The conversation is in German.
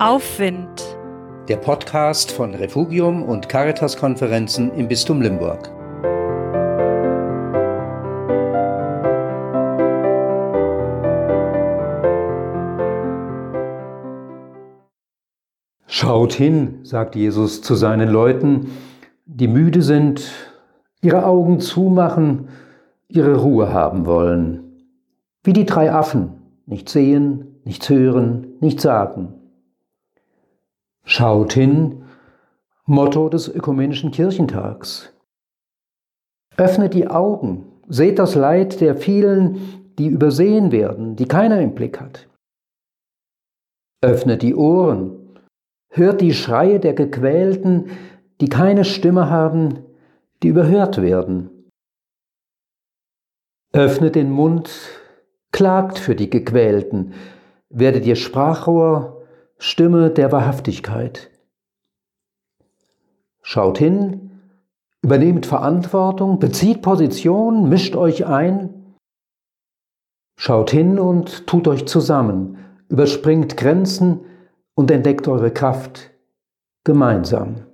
Aufwind. Der Podcast von Refugium und Caritas-Konferenzen im Bistum Limburg. Schaut hin, sagt Jesus zu seinen Leuten, die müde sind, ihre Augen zumachen, ihre Ruhe haben wollen. Wie die drei Affen, nicht sehen, nichts hören, nichts sagen. Schaut hin, Motto des Ökumenischen Kirchentags. Öffnet die Augen, seht das Leid der vielen, die übersehen werden, die keiner im Blick hat. Öffnet die Ohren, hört die Schreie der Gequälten, die keine Stimme haben, die überhört werden. Öffnet den Mund, klagt für die Gequälten, werdet ihr Sprachrohr, Stimme der Wahrhaftigkeit. Schaut hin, übernehmt Verantwortung, bezieht Position, mischt euch ein. Schaut hin und tut euch zusammen, überspringt Grenzen und entdeckt eure Kraft gemeinsam.